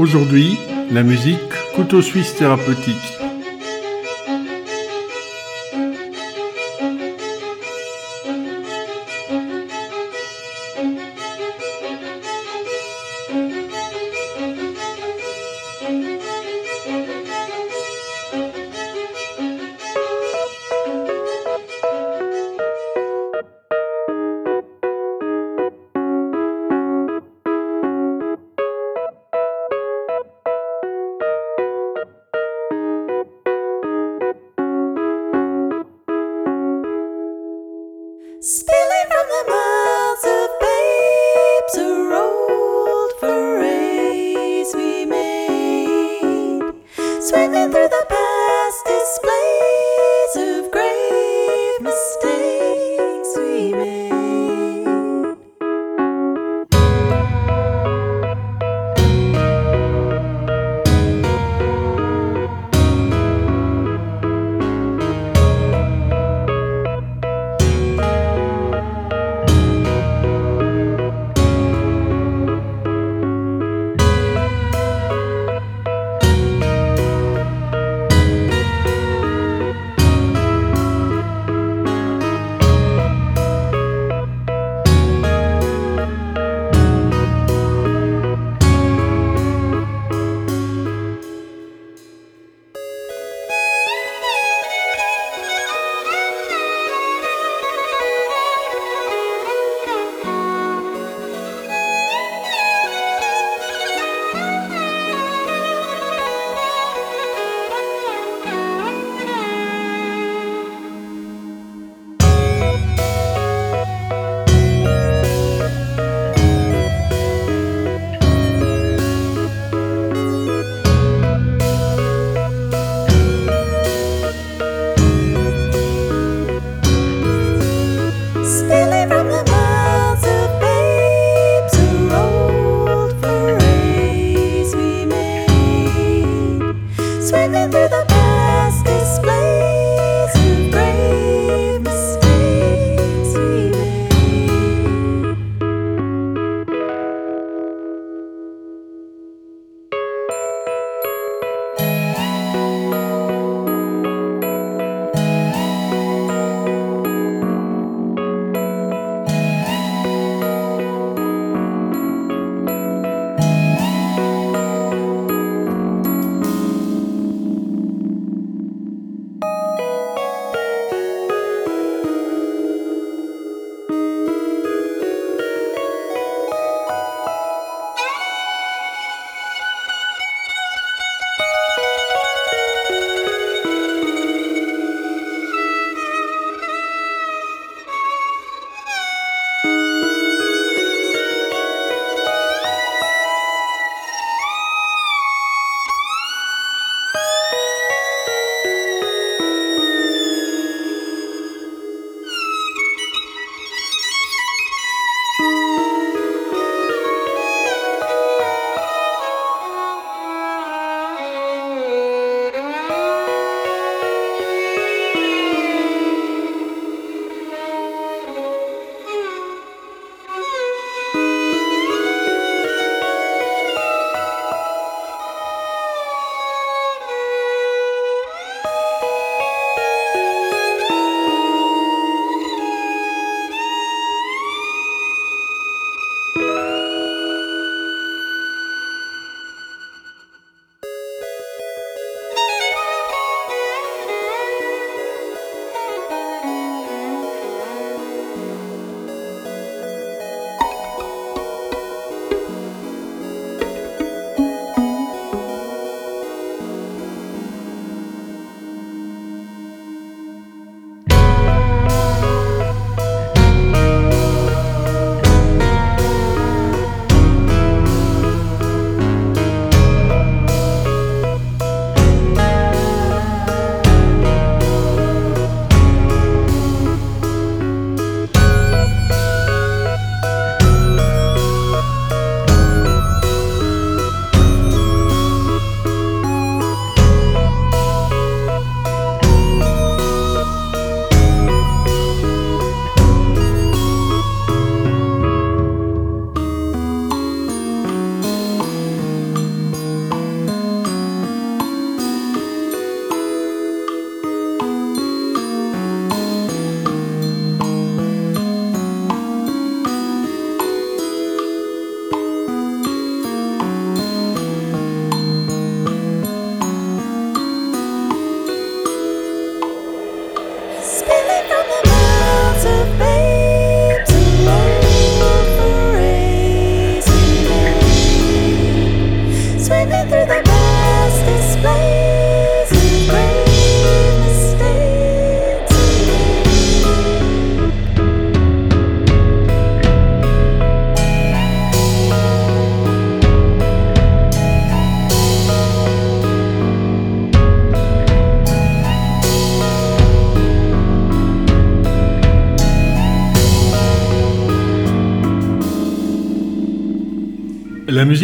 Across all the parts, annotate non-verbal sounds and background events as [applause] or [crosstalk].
Aujourd'hui, la musique couteau suisse thérapeutique.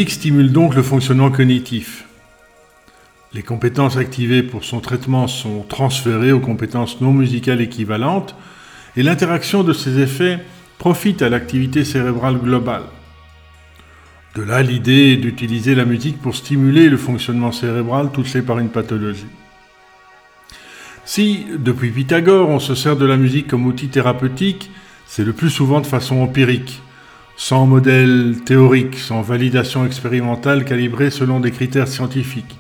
Musique stimule donc le fonctionnement cognitif. Les compétences activées pour son traitement sont transférées aux compétences non musicales équivalentes et l'interaction de ces effets profite à l'activité cérébrale globale. De là l'idée d'utiliser la musique pour stimuler le fonctionnement cérébral touché par une pathologie. Si, depuis Pythagore, on se sert de la musique comme outil thérapeutique, c'est le plus souvent de façon empirique, sans modèle théorique, sans validation expérimentale calibrée selon des critères scientifiques.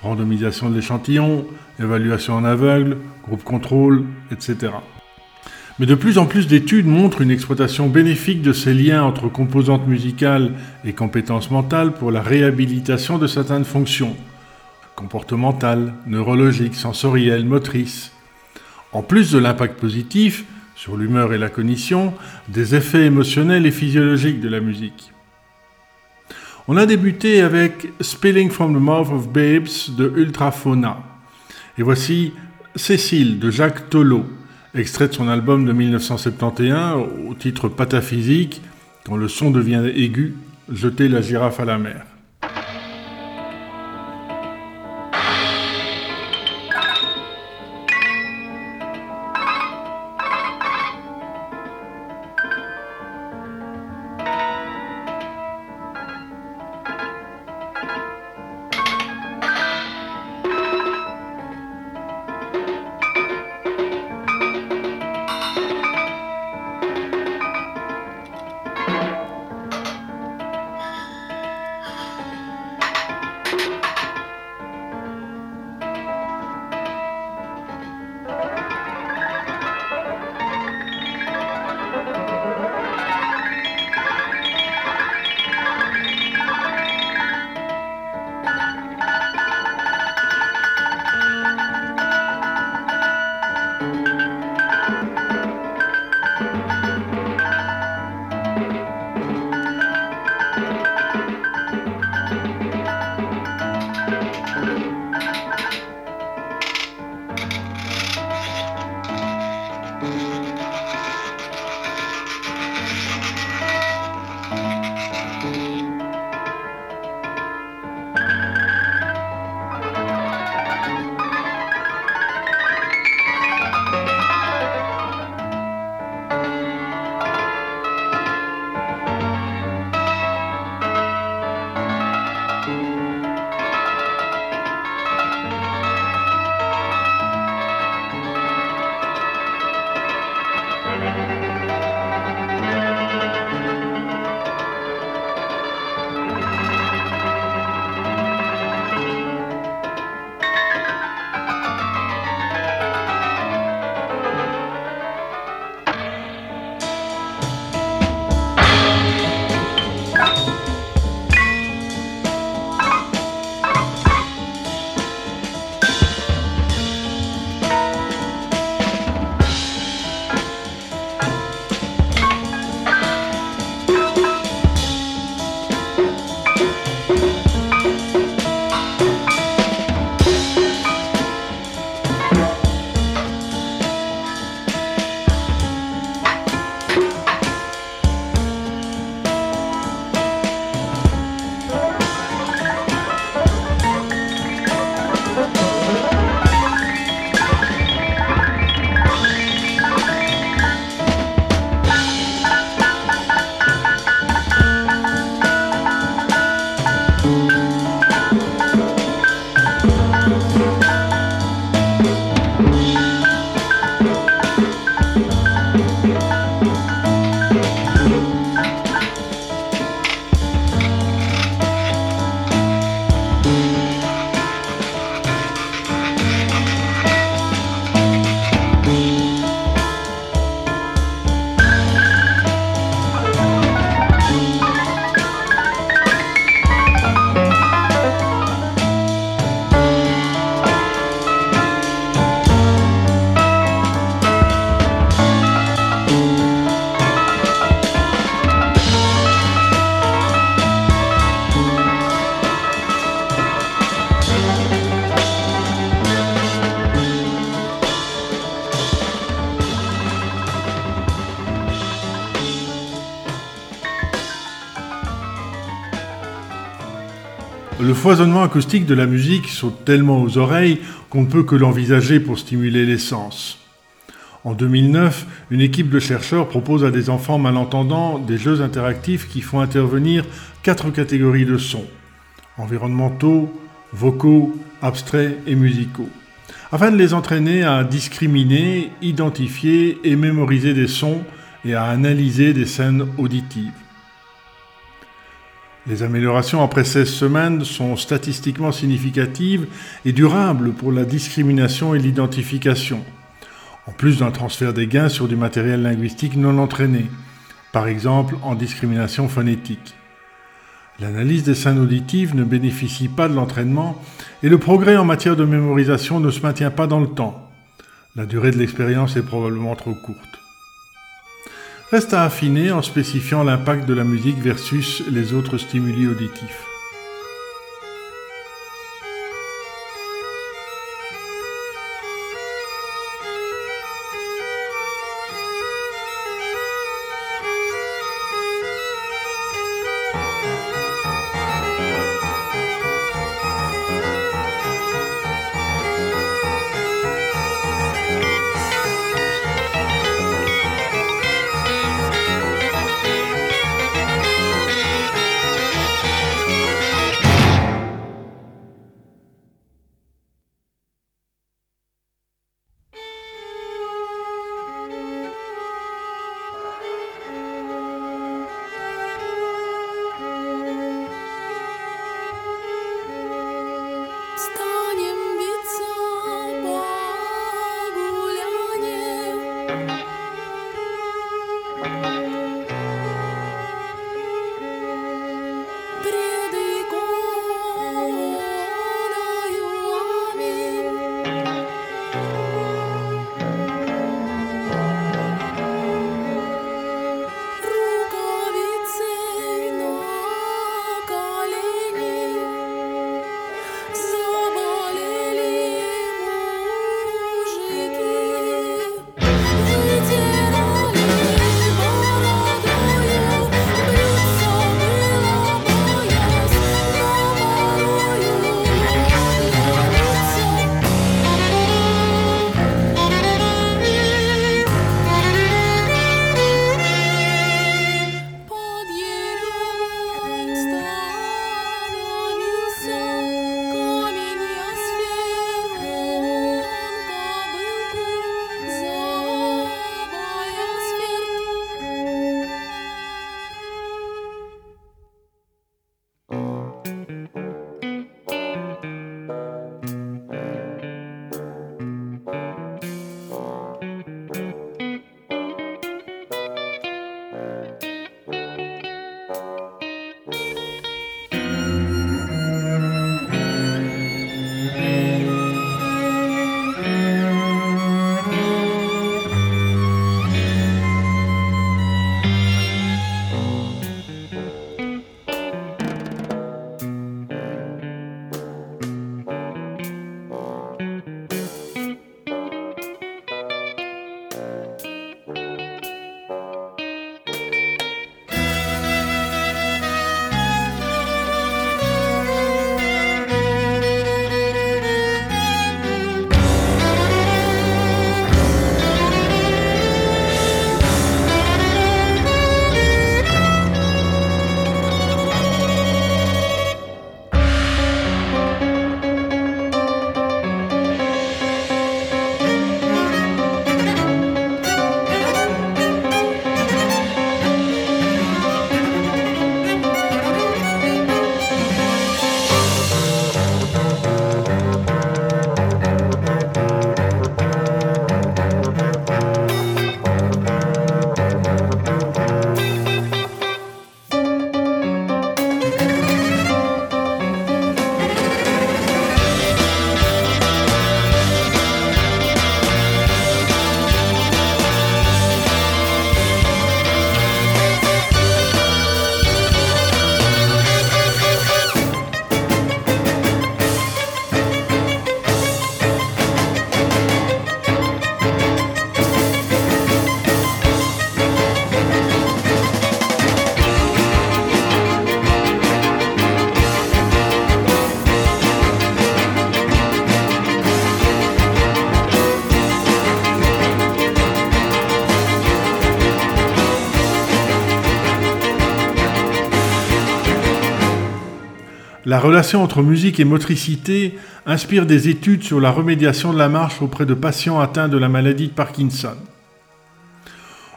Randomisation de l'échantillon, évaluation en aveugle, groupe contrôle, etc. Mais de plus en plus d'études montrent une exploitation bénéfique de ces liens entre composantes musicales et compétences mentales pour la réhabilitation de certaines fonctions, comportementales, neurologiques, sensorielles, motrices. En plus de l'impact positif sur l'humeur et la cognition, des effets émotionnels et physiologiques de la musique. On a débuté avec Spilling from the Mouth of Babes de Ultrafauna. Et voici Cécile de Jacques Tolo extrait de son album de 1971 au titre Pataphysique, quand le son devient aigu, jeter la girafe à la mer. Le foisonnement acoustique de la musique saute tellement aux oreilles qu'on ne peut que l'envisager pour stimuler les sens. En 2009, une équipe de chercheurs propose à des enfants malentendants des jeux interactifs qui font intervenir quatre catégories de sons environnementaux, vocaux, abstraits et musicaux, afin de les entraîner à discriminer, identifier et mémoriser des sons et à analyser des scènes auditives. Les améliorations après 16 semaines sont statistiquement significatives et durables pour la discrimination et l'identification, en plus d'un transfert des gains sur du matériel linguistique non entraîné, par exemple en discrimination phonétique. L'analyse des scènes auditives ne bénéficie pas de l'entraînement et le progrès en matière de mémorisation ne se maintient pas dans le temps. La durée de l'expérience est probablement trop courte. Reste à affiner en spécifiant l'impact de la musique versus les autres stimuli auditifs. La relation entre musique et motricité inspire des études sur la remédiation de la marche auprès de patients atteints de la maladie de Parkinson.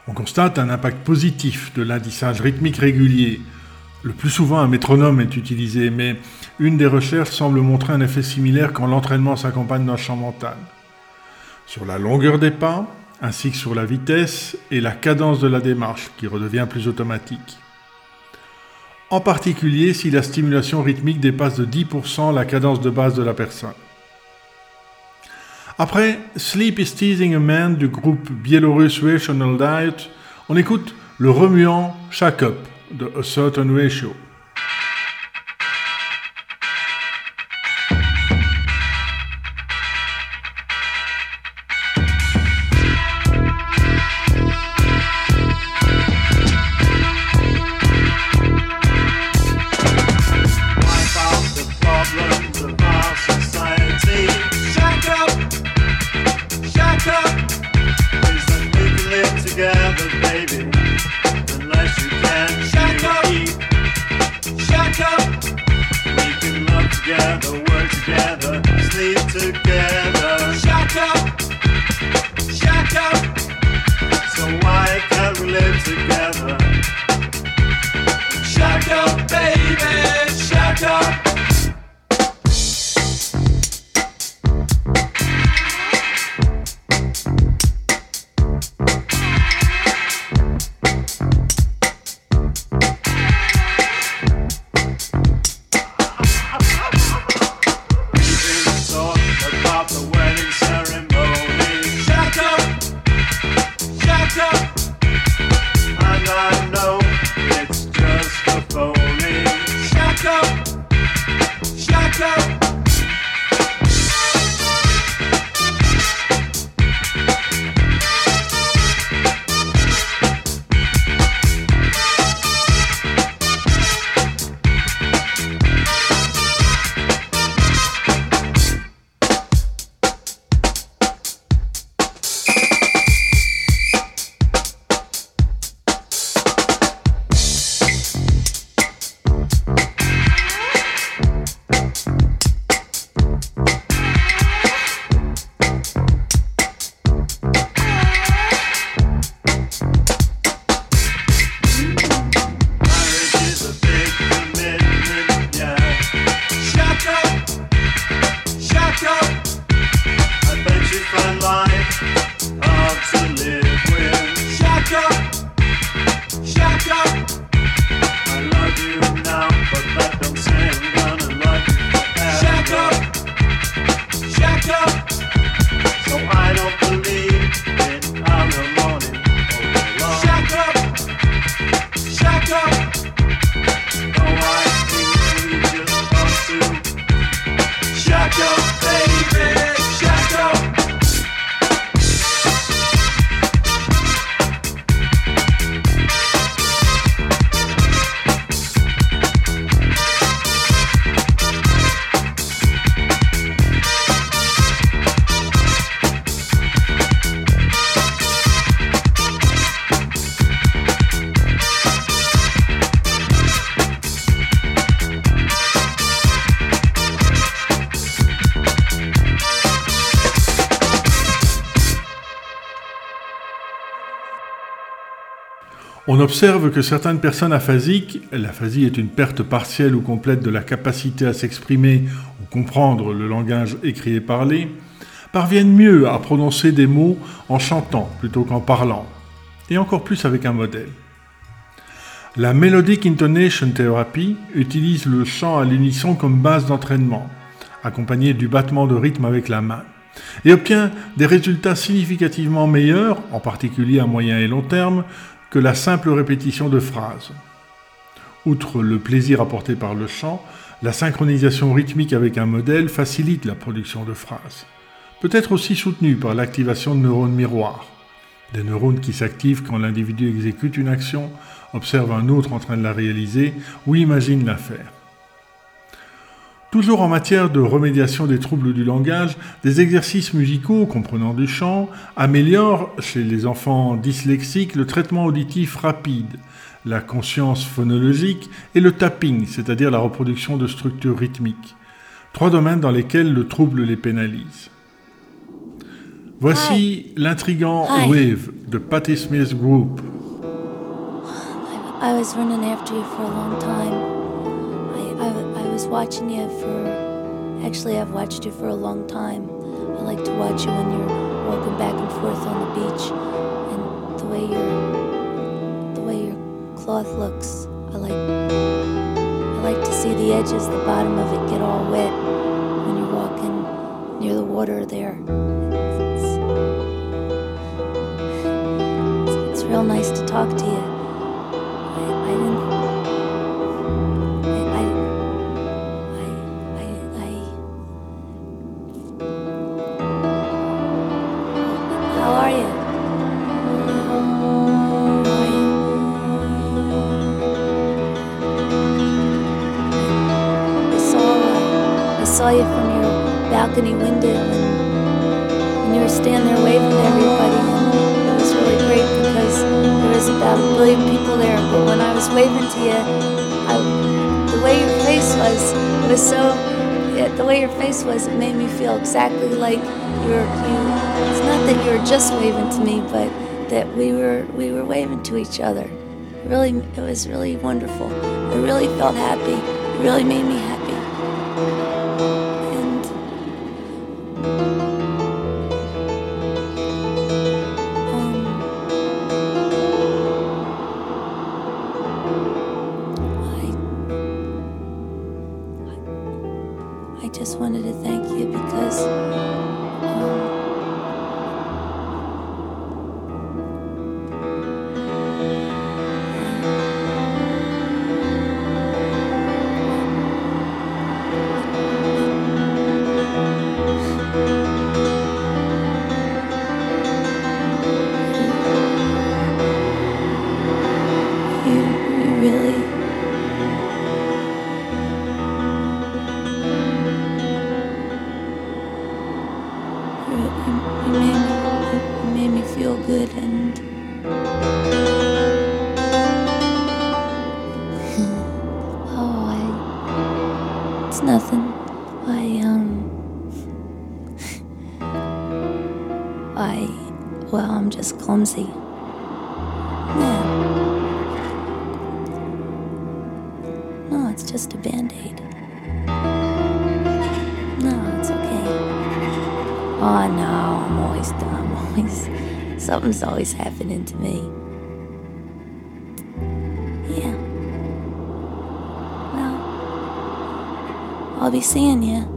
On constate un impact positif de l'indissage rythmique régulier. Le plus souvent, un métronome est utilisé, mais une des recherches semble montrer un effet similaire quand l'entraînement s'accompagne d'un chant mental. Sur la longueur des pas, ainsi que sur la vitesse et la cadence de la démarche, qui redevient plus automatique. En particulier si la stimulation rythmique dépasse de 10% la cadence de base de la personne. Après Sleep is Teasing a Man du groupe biélorusse Rational Diet, on écoute le remuant Shack Up de A Certain Ratio. On observe que certaines personnes aphasiques, l'aphasie est une perte partielle ou complète de la capacité à s'exprimer ou comprendre le langage écrit et parlé, parviennent mieux à prononcer des mots en chantant plutôt qu'en parlant, et encore plus avec un modèle. La Melodic Intonation Therapy utilise le chant à l'unisson comme base d'entraînement, accompagné du battement de rythme avec la main, et obtient des résultats significativement meilleurs, en particulier à moyen et long terme, la simple répétition de phrases. Outre le plaisir apporté par le chant, la synchronisation rythmique avec un modèle facilite la production de phrases. Peut être aussi soutenue par l'activation de neurones miroirs. Des neurones qui s'activent quand l'individu exécute une action, observe un autre en train de la réaliser ou imagine la faire. Toujours en matière de remédiation des troubles du langage, des exercices musicaux comprenant du chant améliorent chez les enfants dyslexiques le traitement auditif rapide, la conscience phonologique, et le tapping, c'est-à-dire la reproduction de structures rythmiques. Trois domaines dans lesquels le trouble les pénalise. Voici l'intrigant. Wave de Patti Smith Group. I was running after you for a long time. Was watching you for. Actually, I've watched you for a long time. I like to watch you when you're walking back and forth on the beach, and the way your the way your cloth looks. I like I like to see the edges, the bottom of it get all wet when you're walking near the water there. It's, it's, it's real nice to talk to you. It, the way your face was, it made me feel exactly like you were. You, it's not that you were just waving to me, but that we were we were waving to each other. Really, it was really wonderful. I really felt happy. It really made me happy. Well clumsy yeah no it's just a band-aid no it's okay Oh no, I'm always dumb. [laughs] Always, something's always happening to me. Yeah. Well, I'll be seeing you.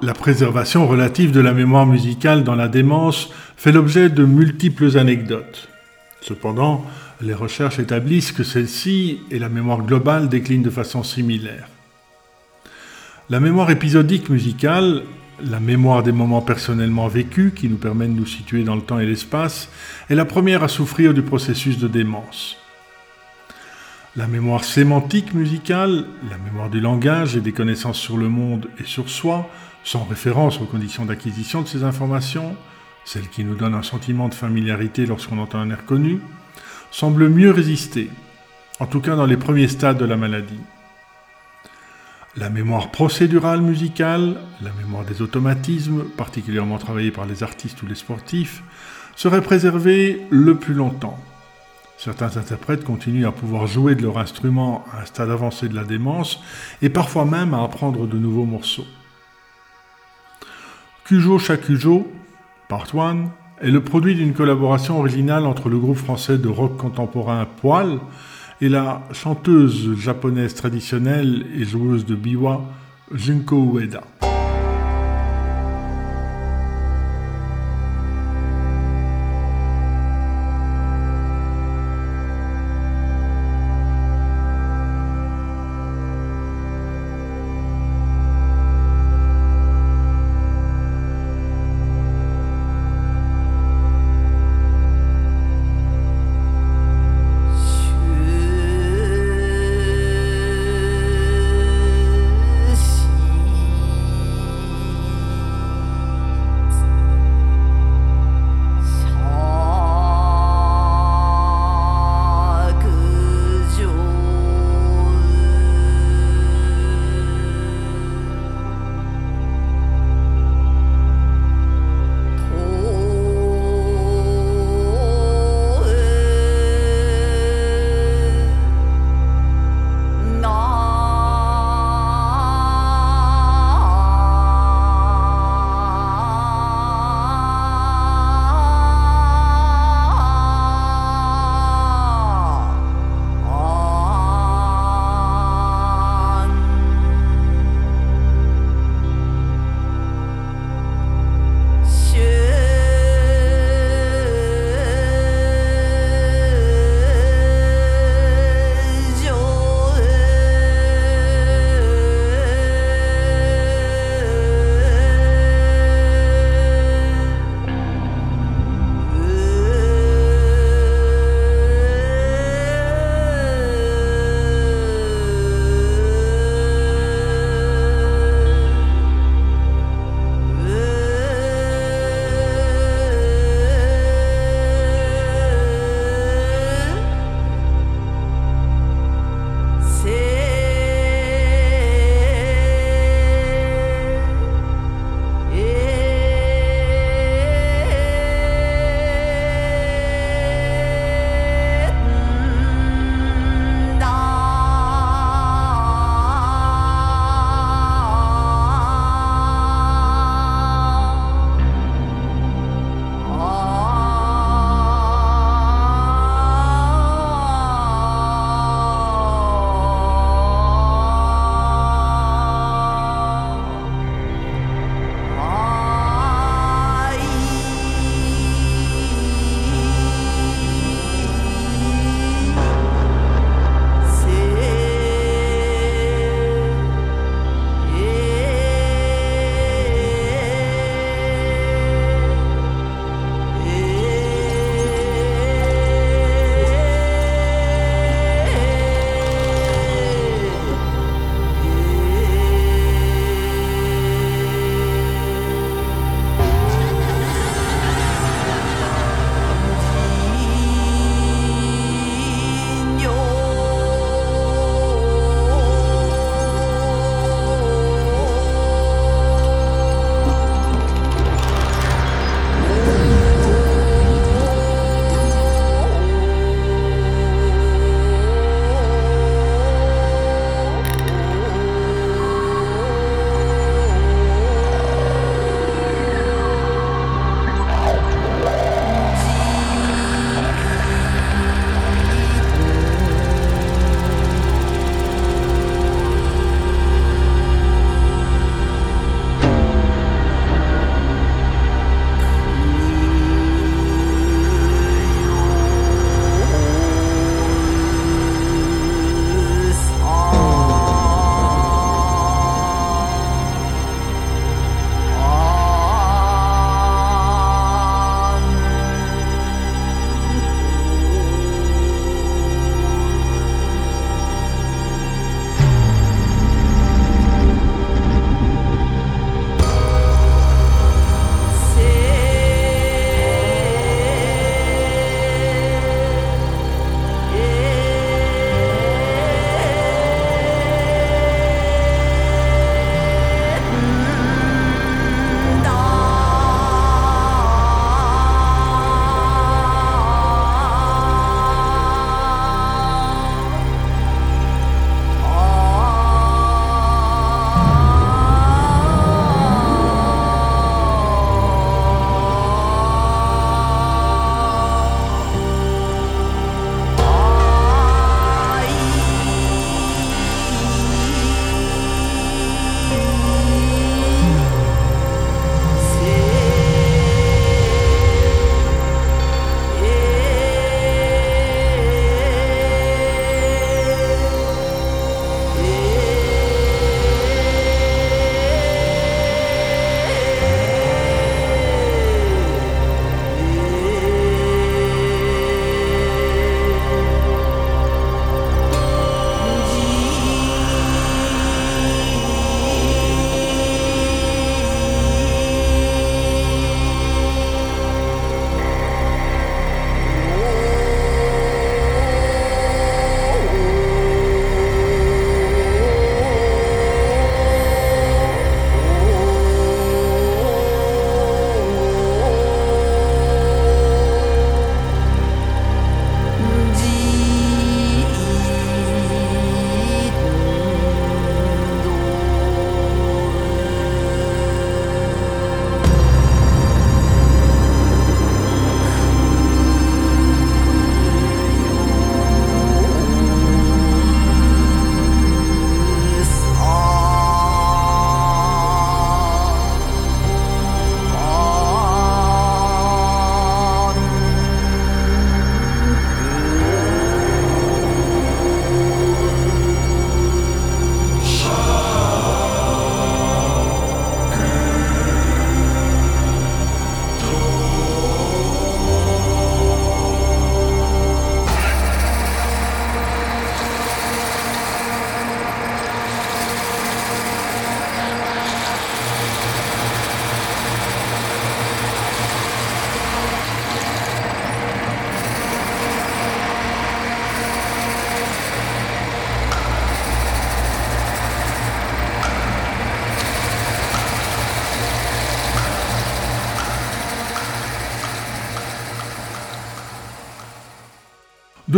La préservation relative de la mémoire musicale dans la démence fait l'objet de multiples anecdotes. Cependant, les recherches établissent que celle-ci et la mémoire globale déclinent de façon similaire. La mémoire épisodique musicale, la mémoire des moments personnellement vécus qui nous permet de nous situer dans le temps et l'espace, est la première à souffrir du processus de démence. La mémoire sémantique musicale, la mémoire du langage et des connaissances sur le monde et sur soi, sans référence aux conditions d'acquisition de ces informations, celle qui nous donne un sentiment de familiarité lorsqu'on entend un air connu, semble mieux résister, en tout cas dans les premiers stades de la maladie. La mémoire procédurale musicale, la mémoire des automatismes, particulièrement travaillée par les artistes ou les sportifs, serait préservée le plus longtemps. Certains interprètes continuent à pouvoir jouer de leur instrument à un stade avancé de la démence et parfois même à apprendre de nouveaux morceaux. Cujo Shakujo, Part 1, est le produit d'une collaboration originale entre le groupe français de rock contemporain Poil et la chanteuse japonaise traditionnelle et joueuse de biwa Junko Ueda.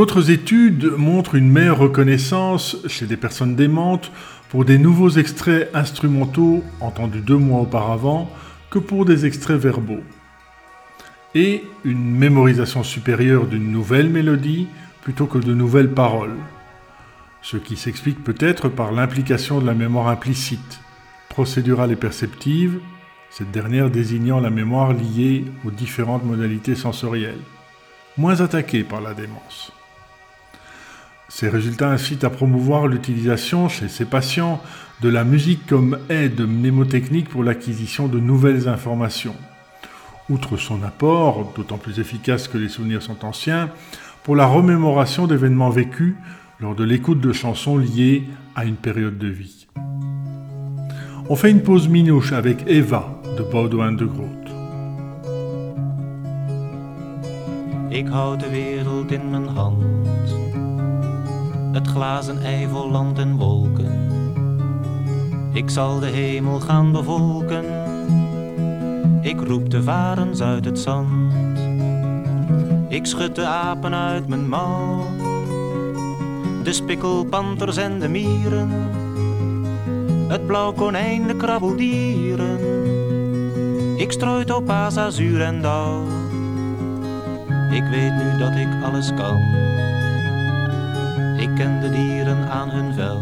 D'autres études montrent une meilleure reconnaissance chez des personnes démentes pour des nouveaux extraits instrumentaux entendus deux mois auparavant que pour des extraits verbaux. Et une mémorisation supérieure d'une nouvelle mélodie plutôt que de nouvelles paroles. Ce qui s'explique peut-être par l'implication de la mémoire implicite, procédurale et perceptive, cette dernière désignant la mémoire liée aux différentes modalités sensorielles, moins attaquée par la démence. Ces résultats incitent à promouvoir l'utilisation chez ces patients de la musique comme aide mnémotechnique pour l'acquisition de nouvelles informations. Outre son apport, d'autant plus efficace que les souvenirs sont anciens, pour la remémoration d'événements vécus lors de l'écoute de chansons liées à une période de vie. On fait une pause minouche avec Eva de Baudouin de Groot. Het glazen ei vol land en wolken. Ik zal de hemel gaan bevolken. Ik roep de varens uit het zand. Ik schud de apen uit mijn mouw. De spikkelpanters en de mieren. Het blauw konijn, de krabbeldieren. Ik strooi topaas, azuur en dauw. Ik weet nu dat ik alles kan. Ken de dieren aan hun vel,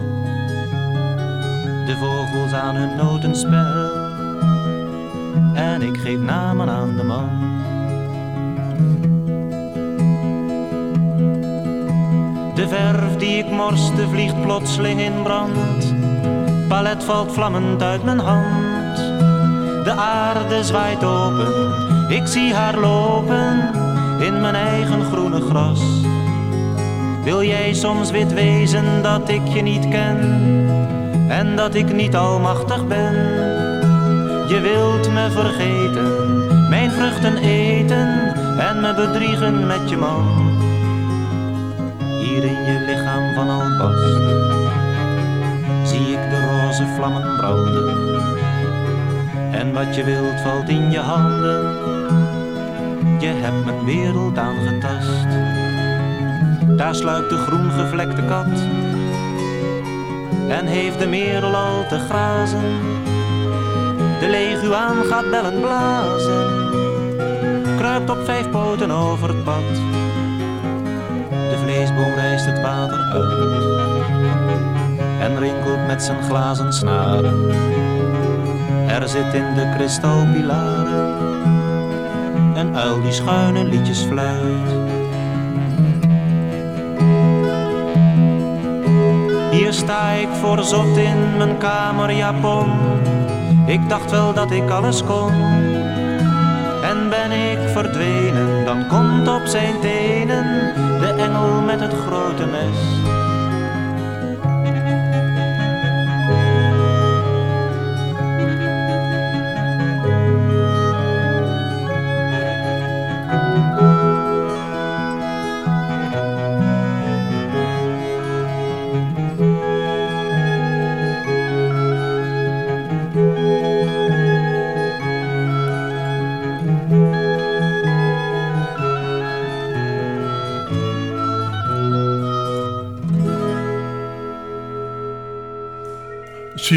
de vogels aan hun notenspel. En ik geef namen aan de man. De verf die ik morste vliegt plotseling in brand. Palet valt vlammend uit mijn hand. De aarde zwaait open, ik zie haar lopen in mijn eigen groene gras. Wil jij soms wit wezen dat ik je niet ken en dat ik niet almachtig ben? Je wilt me vergeten, mijn vruchten eten en me bedriegen met je man. Hier in je lichaam van albast zie ik de roze vlammen branden. En wat je wilt valt in je handen. Je hebt mijn wereld aangetast. Daar sluipt de groen gevlekte kat. En heeft de merel al te grazen. De leguaan gaat bellen blazen. Kruipt op vijf poten over het pad. De vleesboom rijst het water uit. En rinkelt met zijn glazen snaren. Er zit in de kristalpilaren een uil die schuine liedjes fluit. Hier sta ik voor zot in mijn kamerjapon. Ik dacht wel dat ik alles kon. En ben ik verdwenen, dan komt op zijn tenen de engel met het grote mes.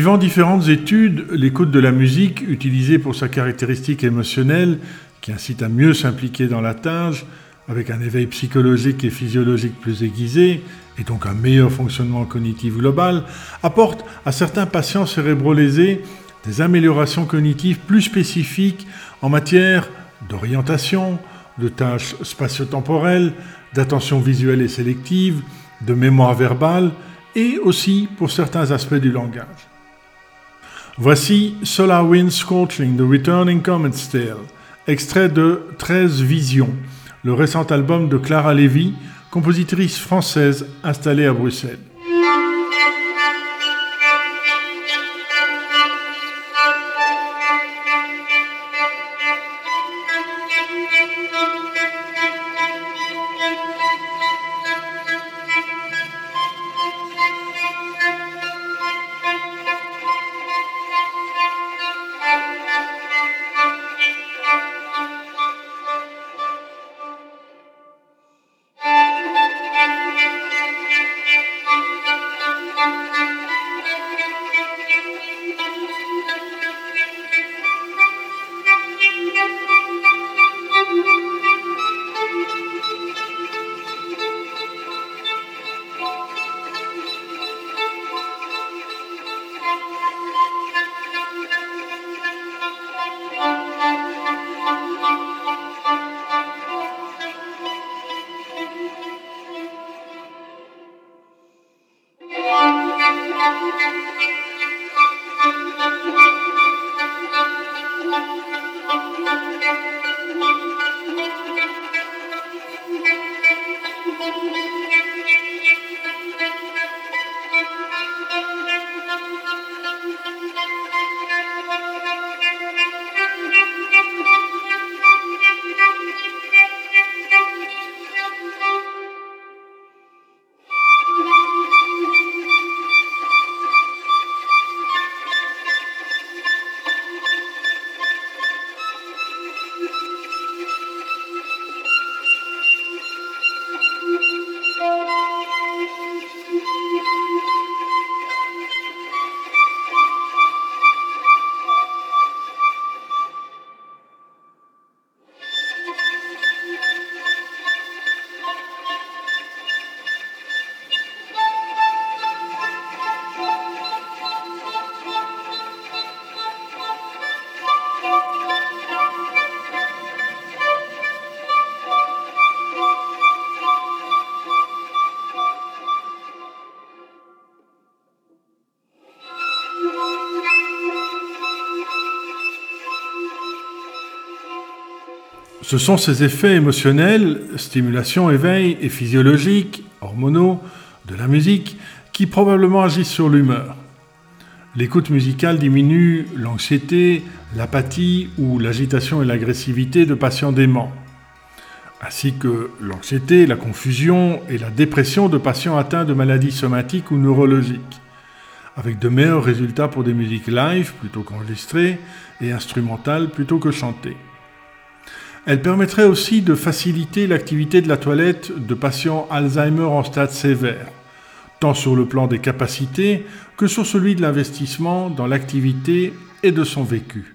Suivant différentes études, l'écoute de la musique, utilisée pour sa caractéristique émotionnelle, qui incite à mieux s'impliquer dans la tâche, avec un éveil psychologique et physiologique plus aiguisé, et donc un meilleur fonctionnement cognitif global, apporte à certains patients cérébrolésés des améliorations cognitives plus spécifiques en matière d'orientation, de tâches spatio-temporelles, d'attention visuelle et sélective, de mémoire verbale, et aussi pour certains aspects du langage. Voici Solar Wind Scorching, The Returning Comet's Tale, extrait de 13 Visions, le récent album de Clara Lévy, compositrice française installée à Bruxelles. Ce sont ces effets émotionnels, stimulation, éveil et physiologiques, hormonaux, de la musique, qui probablement agissent sur l'humeur. L'écoute musicale diminue l'anxiété, l'apathie ou l'agitation et l'agressivité de patients déments, ainsi que l'anxiété, la confusion et la dépression de patients atteints de maladies somatiques ou neurologiques, avec de meilleurs résultats pour des musiques live plutôt qu'enregistrées et instrumentales plutôt que chantées. Elle permettrait aussi de faciliter l'activité de la toilette de patients Alzheimer en stade sévère, tant sur le plan des capacités que sur celui de l'investissement dans l'activité et de son vécu.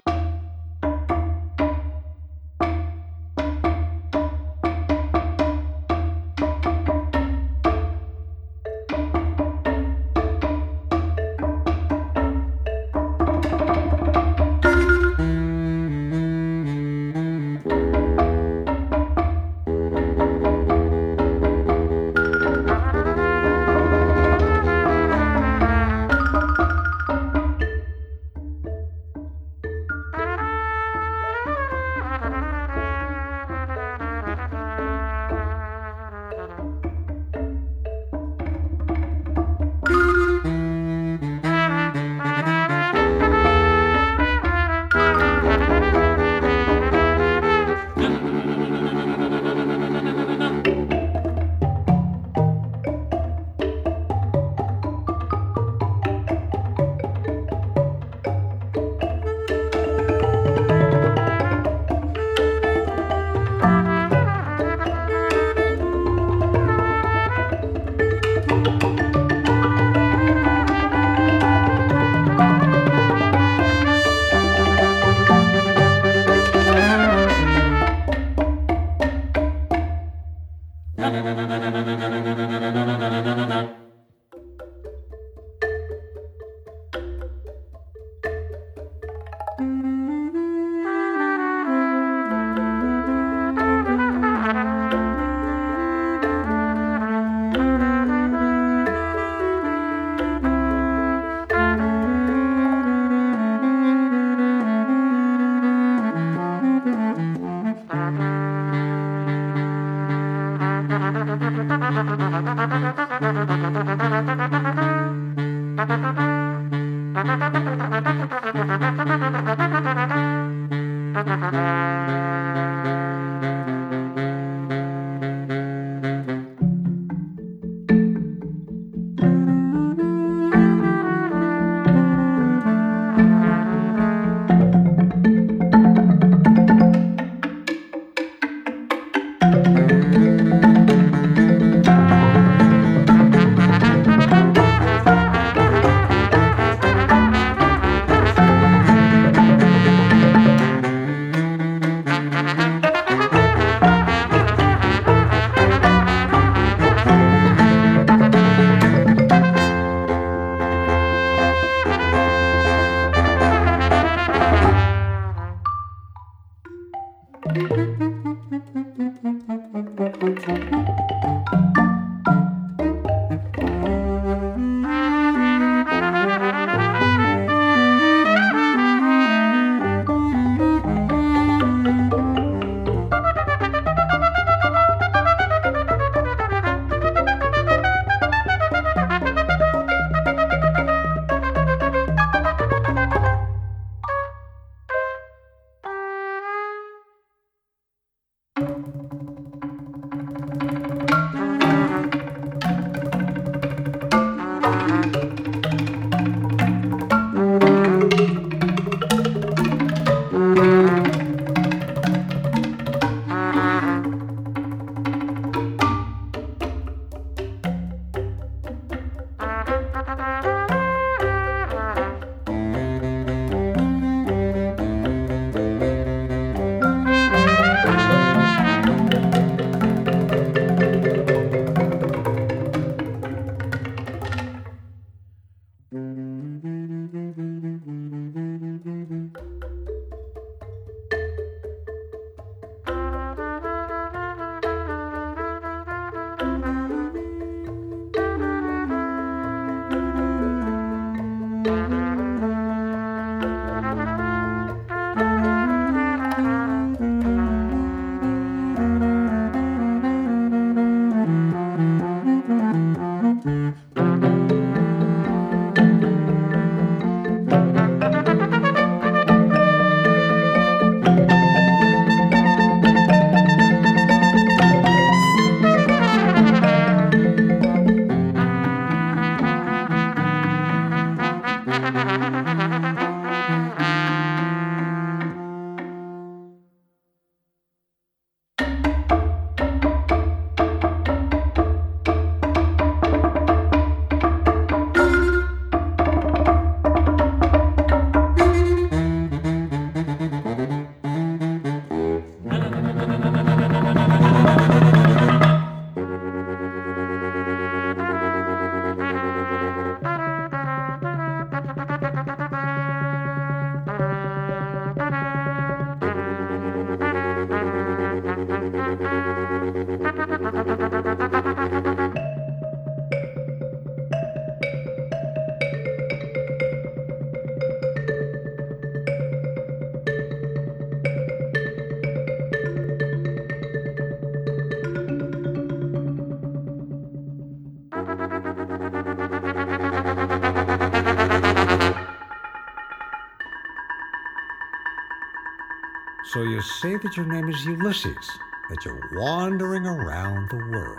Name is Ulysses, that you're wandering around the world.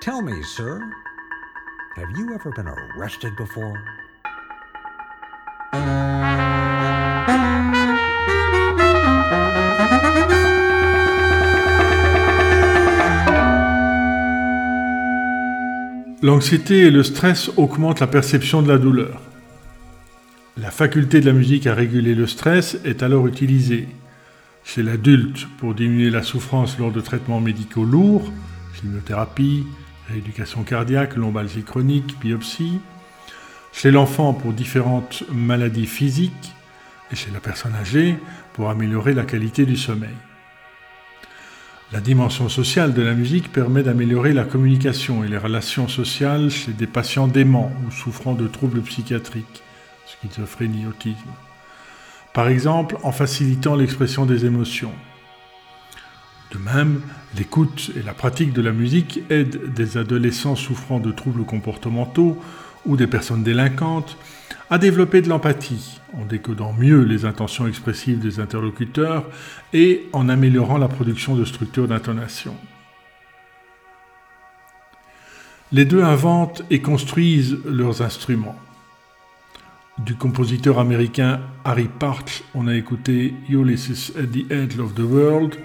Tell me, sir, have you ever been arrested before? L'anxiété et le stress augmentent la perception de la douleur. La faculté de la musique à réguler le stress est alors utilisée chez l'adulte pour diminuer la souffrance lors de traitements médicaux lourds, chimiothérapie, rééducation cardiaque, lombalgie chronique, biopsie, chez l'enfant pour différentes maladies physiques et chez la personne âgée pour améliorer la qualité du sommeil. La dimension sociale de la musique permet d'améliorer la communication et les relations sociales chez des patients déments ou souffrant de troubles psychiatriques, schizophrénie, autisme. Par exemple, en facilitant l'expression des émotions. De même, l'écoute et la pratique de la musique aident des adolescents souffrant de troubles comportementaux ou des personnes délinquantes à développer de l'empathie en décodant mieux les intentions expressives des interlocuteurs et en améliorant la production de structures d'intonation. Les deux inventent et construisent leurs instruments. Du compositeur américain Harry Partch, on a écouté Ulysses at the Edge of the World,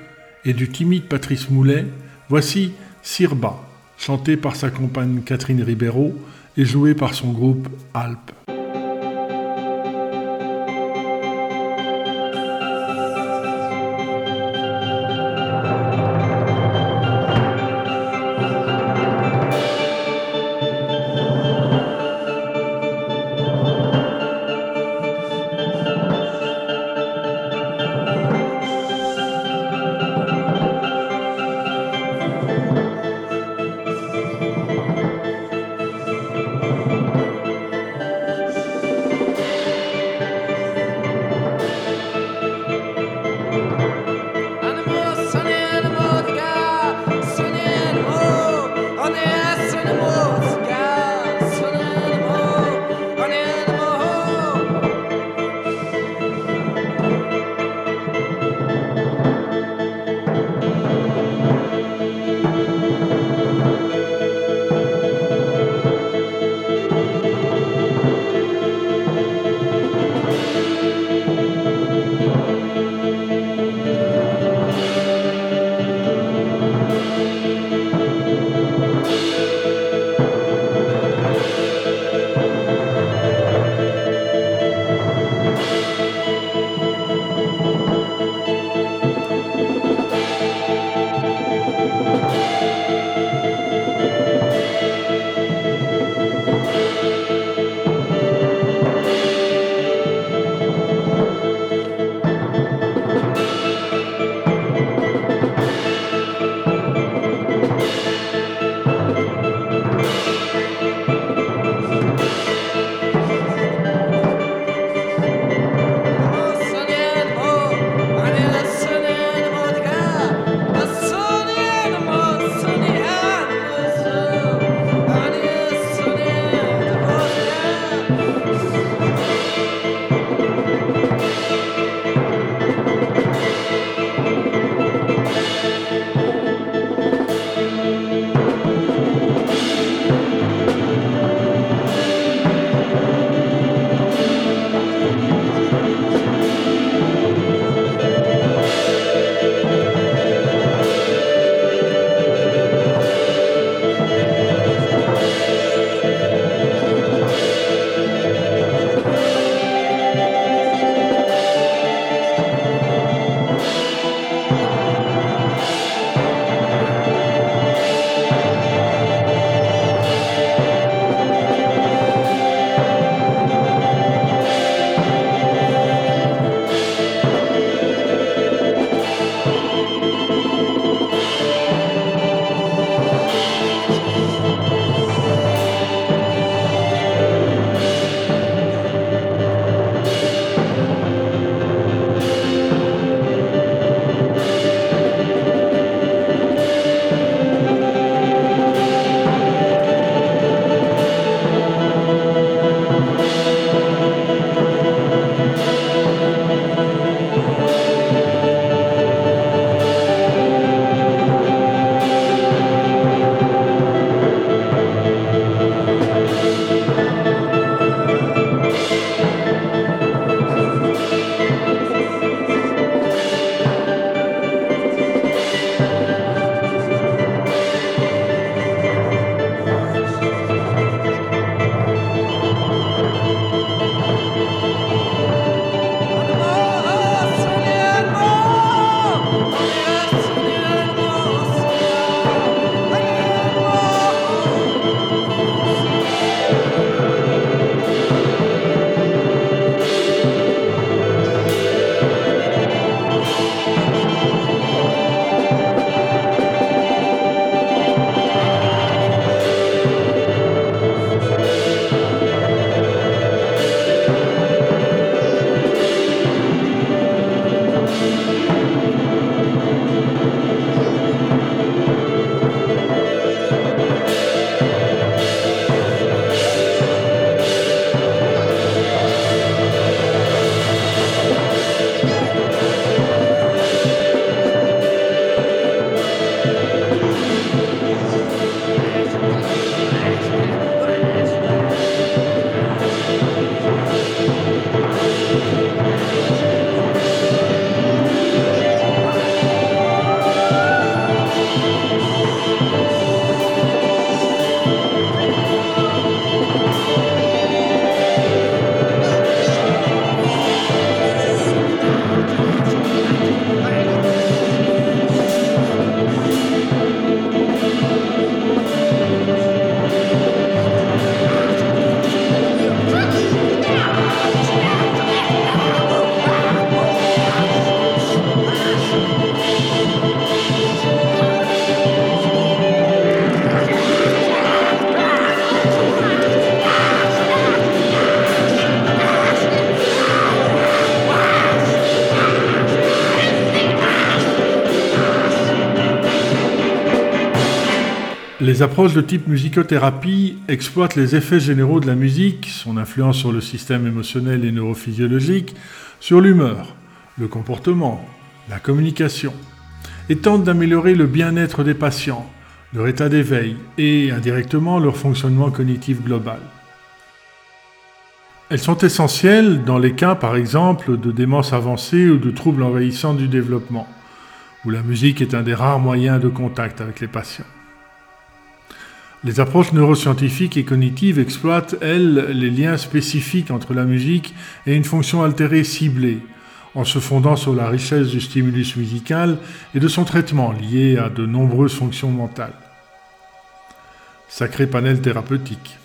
et du timide Patrice Moulet, voici Sirba, chanté par sa compagne Catherine Ribeiro et joué par son groupe Alpes. Les approches de type musicothérapie exploitent les effets généraux de la musique, son influence sur le système émotionnel et neurophysiologique, sur l'humeur, le comportement, la communication, et tentent d'améliorer le bien-être des patients, leur état d'éveil et indirectement leur fonctionnement cognitif global. Elles sont essentielles dans les cas par exemple de démence avancée ou de troubles envahissants du développement, où la musique est un des rares moyens de contact avec les patients. Les approches neuroscientifiques et cognitives exploitent, elles, les liens spécifiques entre la musique et une fonction altérée ciblée, en se fondant sur la richesse du stimulus musical et de son traitement lié à de nombreuses fonctions mentales. Sacré panel thérapeutique.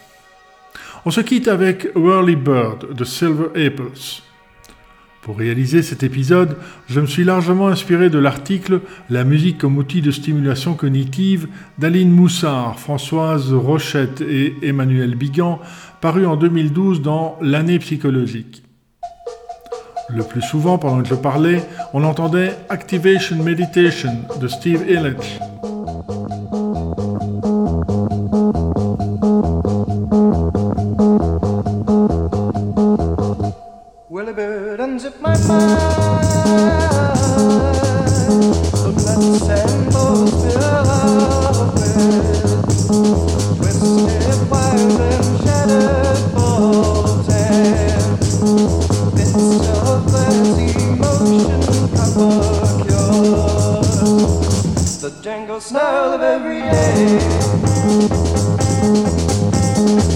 On se quitte avec Whirly Bird de Silver Apples. Pour réaliser cet épisode, je me suis largement inspiré de l'article La musique comme outil de stimulation cognitive d'Aline Moussard, Françoise Rochette et Emmanuel Bigan, paru en 2012 dans L'année psychologique. Le plus souvent, pendant que je parlais, on entendait Activation Meditation de Steve Illich. Cures. The jangle snarl of every day.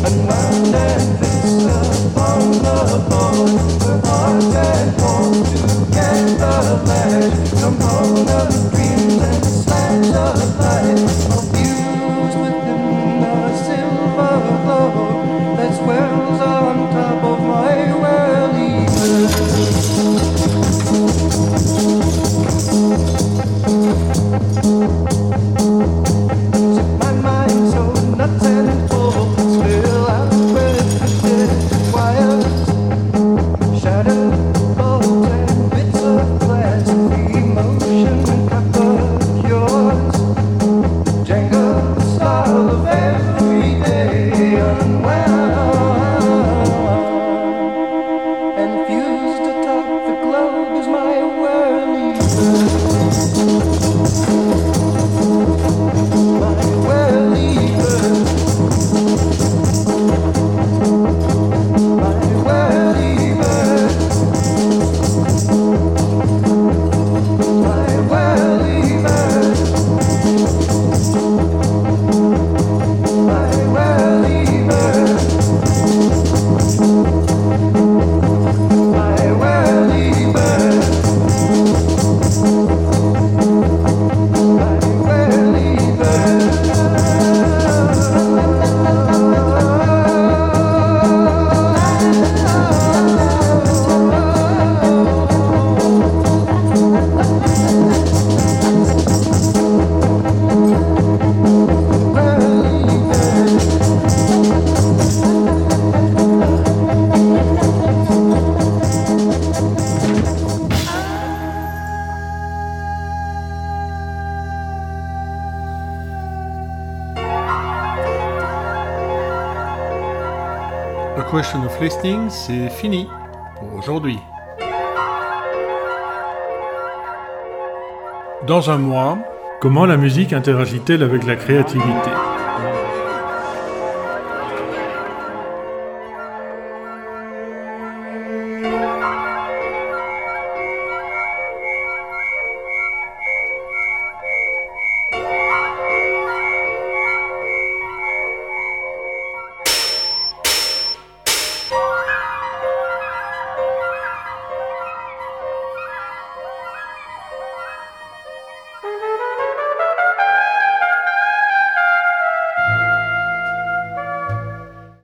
And Unwound and fixed upon the bone. Her heart and home together lash. Component C'est fini pour aujourd'hui. Dans un mois, Comment la musique interagit-elle avec la créativité?